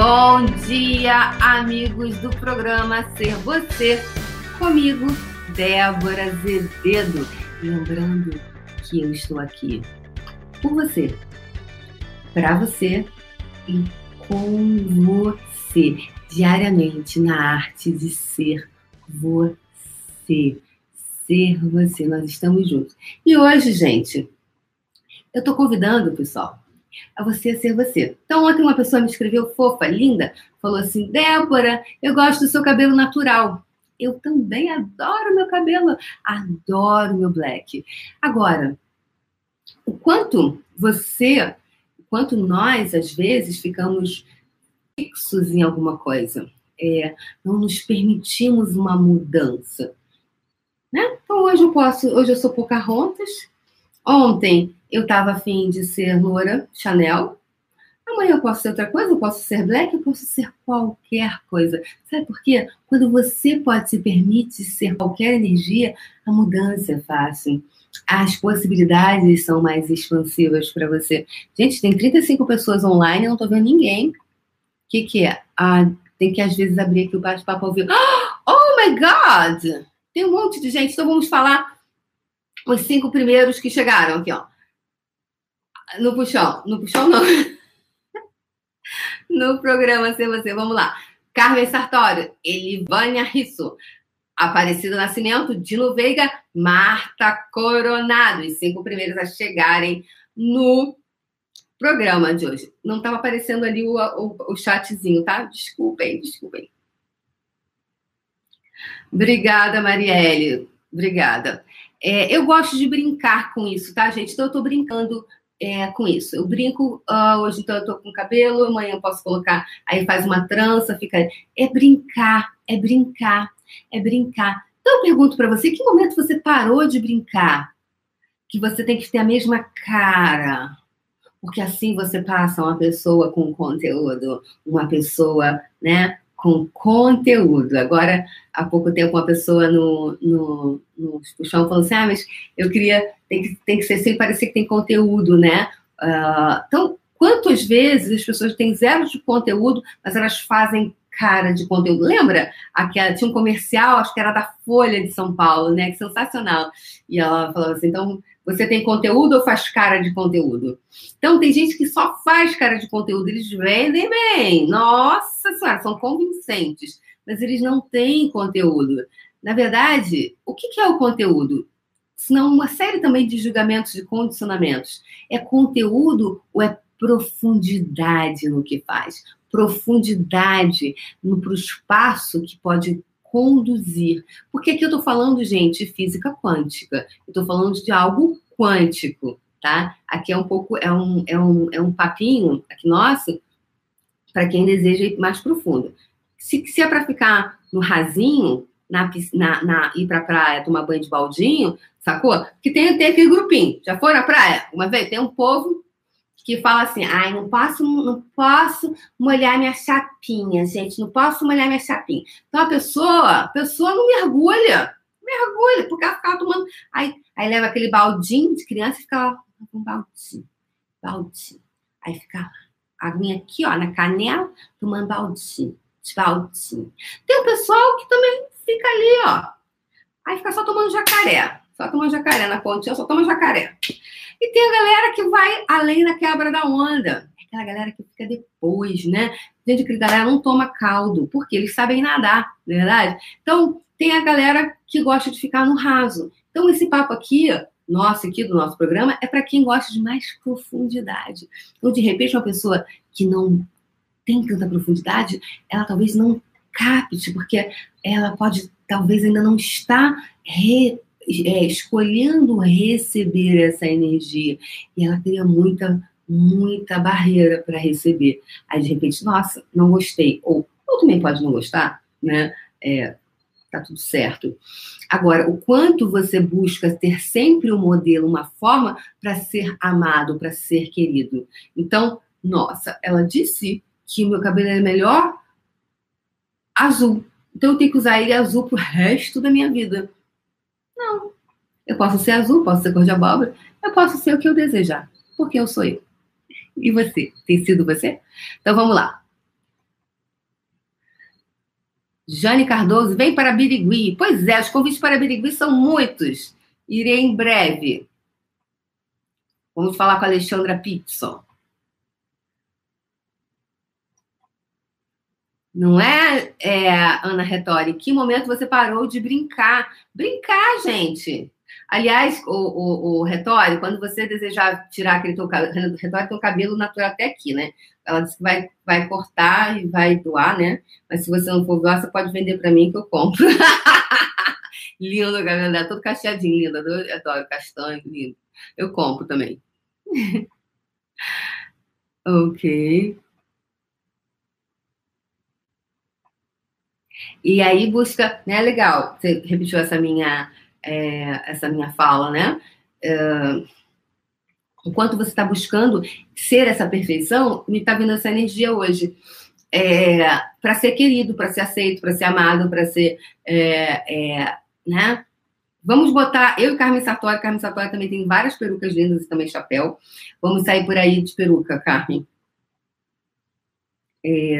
Bom dia, amigos do programa Ser Você, comigo, Débora Azevedo. Lembrando que eu estou aqui por você, para você e com você, diariamente na arte de ser você. Ser você, nós estamos juntos. E hoje, gente, eu estou convidando, pessoal, a você ser você. Então, ontem uma pessoa me escreveu fofa, linda, falou assim: Débora, eu gosto do seu cabelo natural. Eu também adoro meu cabelo, adoro meu black. Agora, o quanto você, o quanto nós, às vezes, ficamos fixos em alguma coisa, é, não nos permitimos uma mudança. Né? Então, hoje eu posso, hoje eu sou Pocahontas, ontem eu estava afim de ser loura Chanel. Amanhã eu posso ser outra coisa, eu posso ser black, eu posso ser qualquer coisa. Sabe por quê? Quando você pode se permite ser qualquer energia, a mudança é fácil. As possibilidades são mais expansivas para você. Gente, tem 35 pessoas online, eu não estou vendo ninguém. O que, que é? Ah, tem que às vezes abrir aqui o bate-papo ao vivo. Oh my God! Tem um monte de gente, então vamos falar os cinco primeiros que chegaram aqui, ó. No puxão. No puxão, não. no programa Ser Você. Vamos lá. Carmen Sartório, Elivânia Risso, Aparecido Nascimento, Dino Veiga, Marta Coronado. Os cinco primeiros a chegarem no programa de hoje. Não estava aparecendo ali o, o, o chatzinho, tá? Desculpem, desculpem. Obrigada, Marielle. Obrigada. É, eu gosto de brincar com isso, tá, gente? Então, eu estou brincando é, com isso. Eu brinco, uh, hoje então eu tô com cabelo, amanhã eu posso colocar, aí faz uma trança, fica. É brincar, é brincar, é brincar. Então eu pergunto para você, que momento você parou de brincar? Que você tem que ter a mesma cara. Porque assim você passa uma pessoa com conteúdo, uma pessoa, né, com conteúdo. Agora, há pouco tempo, uma pessoa no, no, no puxão falou assim: ah, mas eu queria, tem que, tem que ser sem parecer que tem conteúdo, né? Uh, então, quantas vezes as pessoas têm zero de conteúdo, mas elas fazem cara de conteúdo? Lembra? Aquela, tinha um comercial, acho que era da Folha de São Paulo, né? Que sensacional. E ela falou assim: então, você tem conteúdo ou faz cara de conteúdo? Então, tem gente que só faz cara de conteúdo, eles vendem bem. Nossa Senhora, são convincentes, mas eles não têm conteúdo. Na verdade, o que é o conteúdo? Senão, uma série também de julgamentos, de condicionamentos. É conteúdo ou é profundidade no que faz? Profundidade para o espaço que pode conduzir. Porque aqui eu estou falando, gente, de física quântica. Estou falando de algo quântico, tá? Aqui é um pouco, é um, é um, é um papinho aqui nosso para quem deseja ir mais profundo. Se, se é para ficar no rasinho, na, na, na ir para praia tomar banho de baldinho, sacou? Que tem, tem aquele grupinho. Já foi na praia? Uma vez? Tem um povo que fala assim: ai, não posso, não posso molhar minha chapinha, gente, não posso molhar minha chapinha. Então a pessoa, a pessoa não mergulha, mergulha, porque ela ficava tomando. Aí, aí leva aquele baldinho de criança e fica lá um baldinho, baldinho. Aí fica a aguinha aqui, ó, na canela, tomando baldinho, de baldinho. Tem um pessoal que também fica ali, ó. Aí fica só tomando jacaré, só tomando jacaré na pontinha, só toma jacaré. E tem a galera que vai além da quebra da onda. É aquela galera que fica depois, né? Gente, que galera não toma caldo, porque eles sabem nadar, não é verdade? Então, tem a galera que gosta de ficar no raso. Então, esse papo aqui, nosso aqui do nosso programa, é para quem gosta de mais profundidade. Então, de repente, uma pessoa que não tem tanta profundidade, ela talvez não capte, porque ela pode, talvez ainda não está re é, escolhendo receber essa energia. E ela cria muita, muita barreira para receber. Aí, de repente, nossa, não gostei. Ou, ou também pode não gostar, né? É, tá tudo certo. Agora, o quanto você busca ter sempre um modelo, uma forma para ser amado, para ser querido. Então, nossa, ela disse que o meu cabelo é melhor azul. Então eu tenho que usar ele azul pro resto da minha vida. Eu posso ser azul, posso ser cor de abóbora, eu posso ser o que eu desejar, porque eu sou eu. E você? Tem sido você? Então vamos lá. Jane Cardoso, vem para Birigui. Pois é, os convites para Birigui são muitos. Irei em breve. Vamos falar com a Alexandra Pitson. Não é, é, Ana Retori? Que momento você parou de brincar? Brincar, gente. Aliás, o, o, o Retório, quando você desejar tirar aquele teu cabelo, Retório tem o cabelo natural até aqui, né? Ela disse que vai, vai cortar e vai doar, né? Mas se você não for doar, você pode vender para mim que eu compro. lindo dela, todo cacheadinho, lindo. Eu adoro castanho, lindo. Eu compro também. ok. E aí busca, né? Legal, você repetiu essa minha é, essa minha fala, né? É, enquanto você está buscando ser essa perfeição, me está vindo essa energia hoje. É, para ser querido, para ser aceito, para ser amado, para ser. É, é, né? Vamos botar. Eu e Carmen Sartori, Carmen Sartori também tem várias perucas lindas e também chapéu. Vamos sair por aí de peruca, Carmen. É,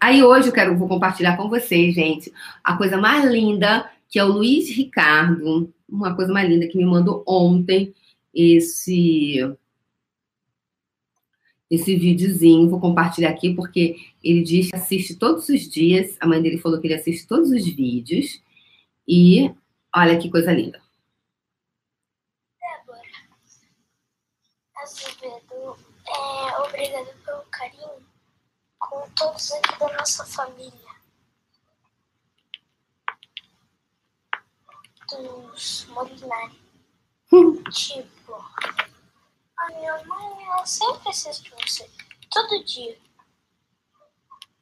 aí hoje eu quero, vou compartilhar com vocês, gente, a coisa mais linda que é o Luiz Ricardo, uma coisa mais linda que me mandou ontem esse esse videozinho, vou compartilhar aqui porque ele diz que assiste todos os dias, a mãe dele falou que ele assiste todos os vídeos e olha que coisa linda. Débora, Azevedo, é, obrigada pelo carinho com todos aqui da nossa família. Dos Molinari. Hum. Tipo, a minha mãe ela sempre assiste você. Todo dia.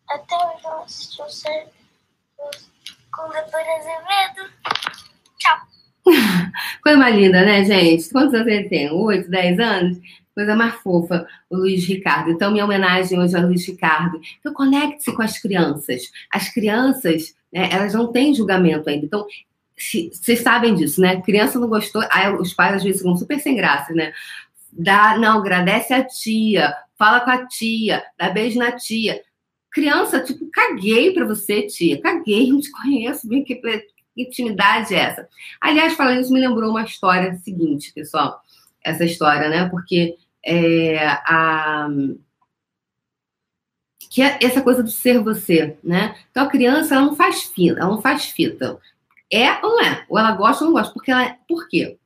Até hoje ela assistiu você com Doutor Azevedo. Tchau. Coisa mais linda, né, gente? Quantos anos ele tem? Oito, dez anos? Coisa mais fofa, o Luiz Ricardo. Então, minha homenagem hoje ao Luiz Ricardo. Então, conecte-se com as crianças. As crianças, né, elas não têm julgamento ainda. Então, vocês sabem disso, né? Criança não gostou, aí os pais às vezes ficam super sem graça, né? Dá, não, agradece a tia, fala com a tia, dá beijo na tia. Criança, tipo, caguei pra você, tia, caguei, não te conheço, bem que intimidade é essa? Aliás, falando isso, me lembrou uma história seguinte, pessoal, essa história, né? Porque é, a que é essa coisa do ser você, né? Então a criança ela não faz fita, ela não faz fita. É ou não é? Ou ela gosta ou não gosta? Porque ela é. Por quê?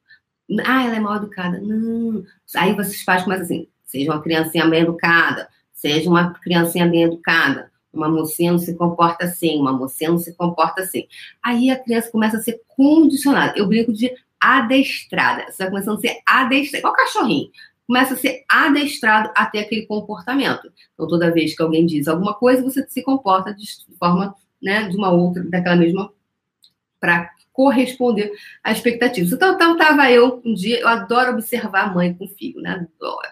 Ah, ela é mal educada. Não. Aí vocês fazem começa assim: seja uma criancinha bem educada, seja uma criancinha bem educada. Uma mocinha não se comporta assim, uma mocinha não se comporta assim. Aí a criança começa a ser condicionada. Eu brinco de adestrada. Você vai começando a ser adestrada, igual cachorrinho. Começa a ser adestrado a ter aquele comportamento. Então, toda vez que alguém diz alguma coisa, você se comporta de forma, né, de uma outra, daquela mesma para corresponder às expectativas. Então, então, tava eu um dia, eu adoro observar a mãe com filho, né? Adoro.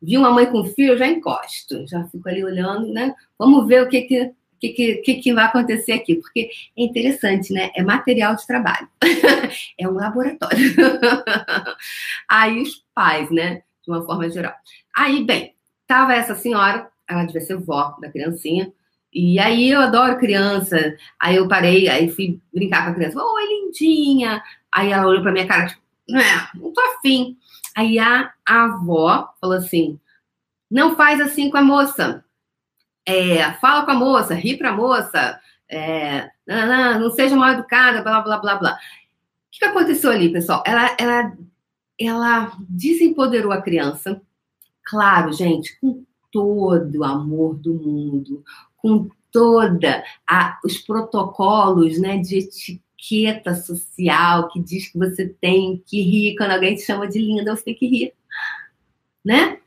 Vi uma mãe com filho, eu já encosto, já fico ali olhando, né? Vamos ver o que que, que, que, que vai acontecer aqui, porque é interessante, né? É material de trabalho, é um laboratório. Aí os pais, né? De uma forma geral. Aí, bem, tava essa senhora, ela devia ser vó da criancinha, e aí eu adoro criança. Aí eu parei, aí fui brincar com a criança. Oi, lindinha. Aí ela olhou pra minha cara, tipo, não, não tô afim. Aí a, avó falou assim: não faz assim com a moça. É, fala com a moça, ri pra moça. É, não, seja mal educada, blá, blá, blá, blá. O que aconteceu ali, pessoal? Ela, ela, ela desempoderou a criança. Claro, gente, com todo o amor do mundo, com toda a, os protocolos né, de etiqueta social que diz que você tem que rir quando alguém te chama de linda, você tem que rir. Né?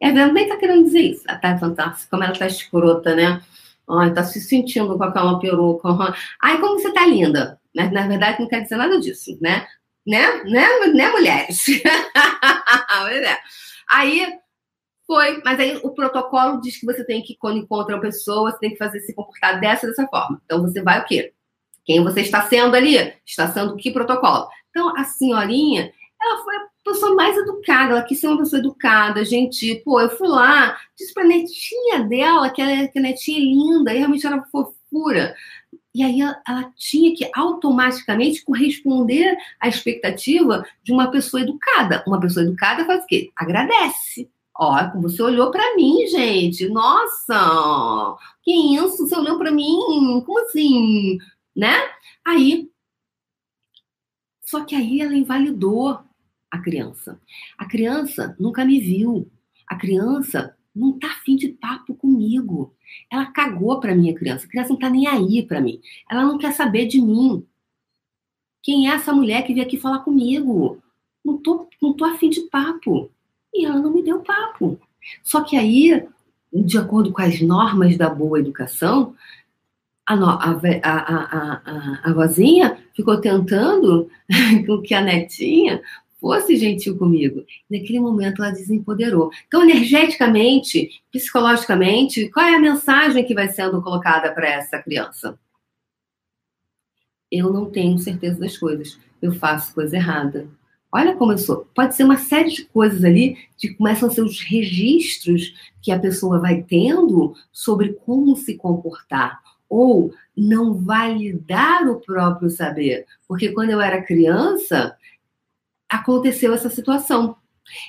E a nem tá querendo dizer isso. Ela tá fantástica, como ela tá escrota, né? Ai, tá se sentindo com aquela peruca. Ai, como você tá linda. Mas, na verdade, não quer dizer nada disso, né? Né? Né, né mulheres? É. Aí, foi, mas aí o protocolo diz que você tem que, quando encontra uma pessoa, você tem que fazer se comportar dessa dessa forma. Então você vai o quê? Quem você está sendo ali? Está sendo que protocolo? Então a senhorinha, ela foi a pessoa mais educada, ela quis ser uma pessoa educada, gentil. Pô, eu fui lá, disse pra netinha dela que, ela, que a netinha é linda, e realmente era fofura. E aí ela, ela, tinha que automaticamente corresponder à expectativa de uma pessoa educada. Uma pessoa educada faz o quê? Agradece. Ó, você olhou para mim, gente. Nossa, que isso? Você olhou para mim? Como assim? Né? Aí, só que aí ela invalidou a criança. A criança nunca me viu. A criança não tá afim de papo comigo. Ela cagou para minha criança. A criança não tá nem aí para mim. Ela não quer saber de mim. Quem é essa mulher que veio aqui falar comigo? Não tô, não tô afim de papo. E ela não me deu papo. Só que aí, de acordo com as normas da boa educação, a, a, a, a, a vozinha ficou tentando que a netinha fosse gentil comigo. Naquele momento ela desempoderou. Então, energeticamente, psicologicamente, qual é a mensagem que vai sendo colocada para essa criança? Eu não tenho certeza das coisas. Eu faço coisa errada. Olha como eu sou. Pode ser uma série de coisas ali que começam a ser os registros que a pessoa vai tendo sobre como se comportar ou não validar o próprio saber. Porque quando eu era criança, aconteceu essa situação.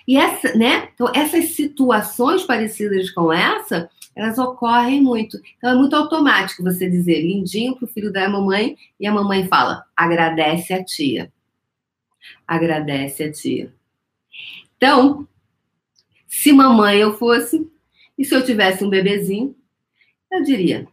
E essa, né? Então, essas situações parecidas com essa, elas ocorrem muito. Então, é muito automático você dizer lindinho pro filho da mamãe e a mamãe fala: agradece a tia. Agradece a tia. Então, se mamãe eu fosse, e se eu tivesse um bebezinho, eu diria: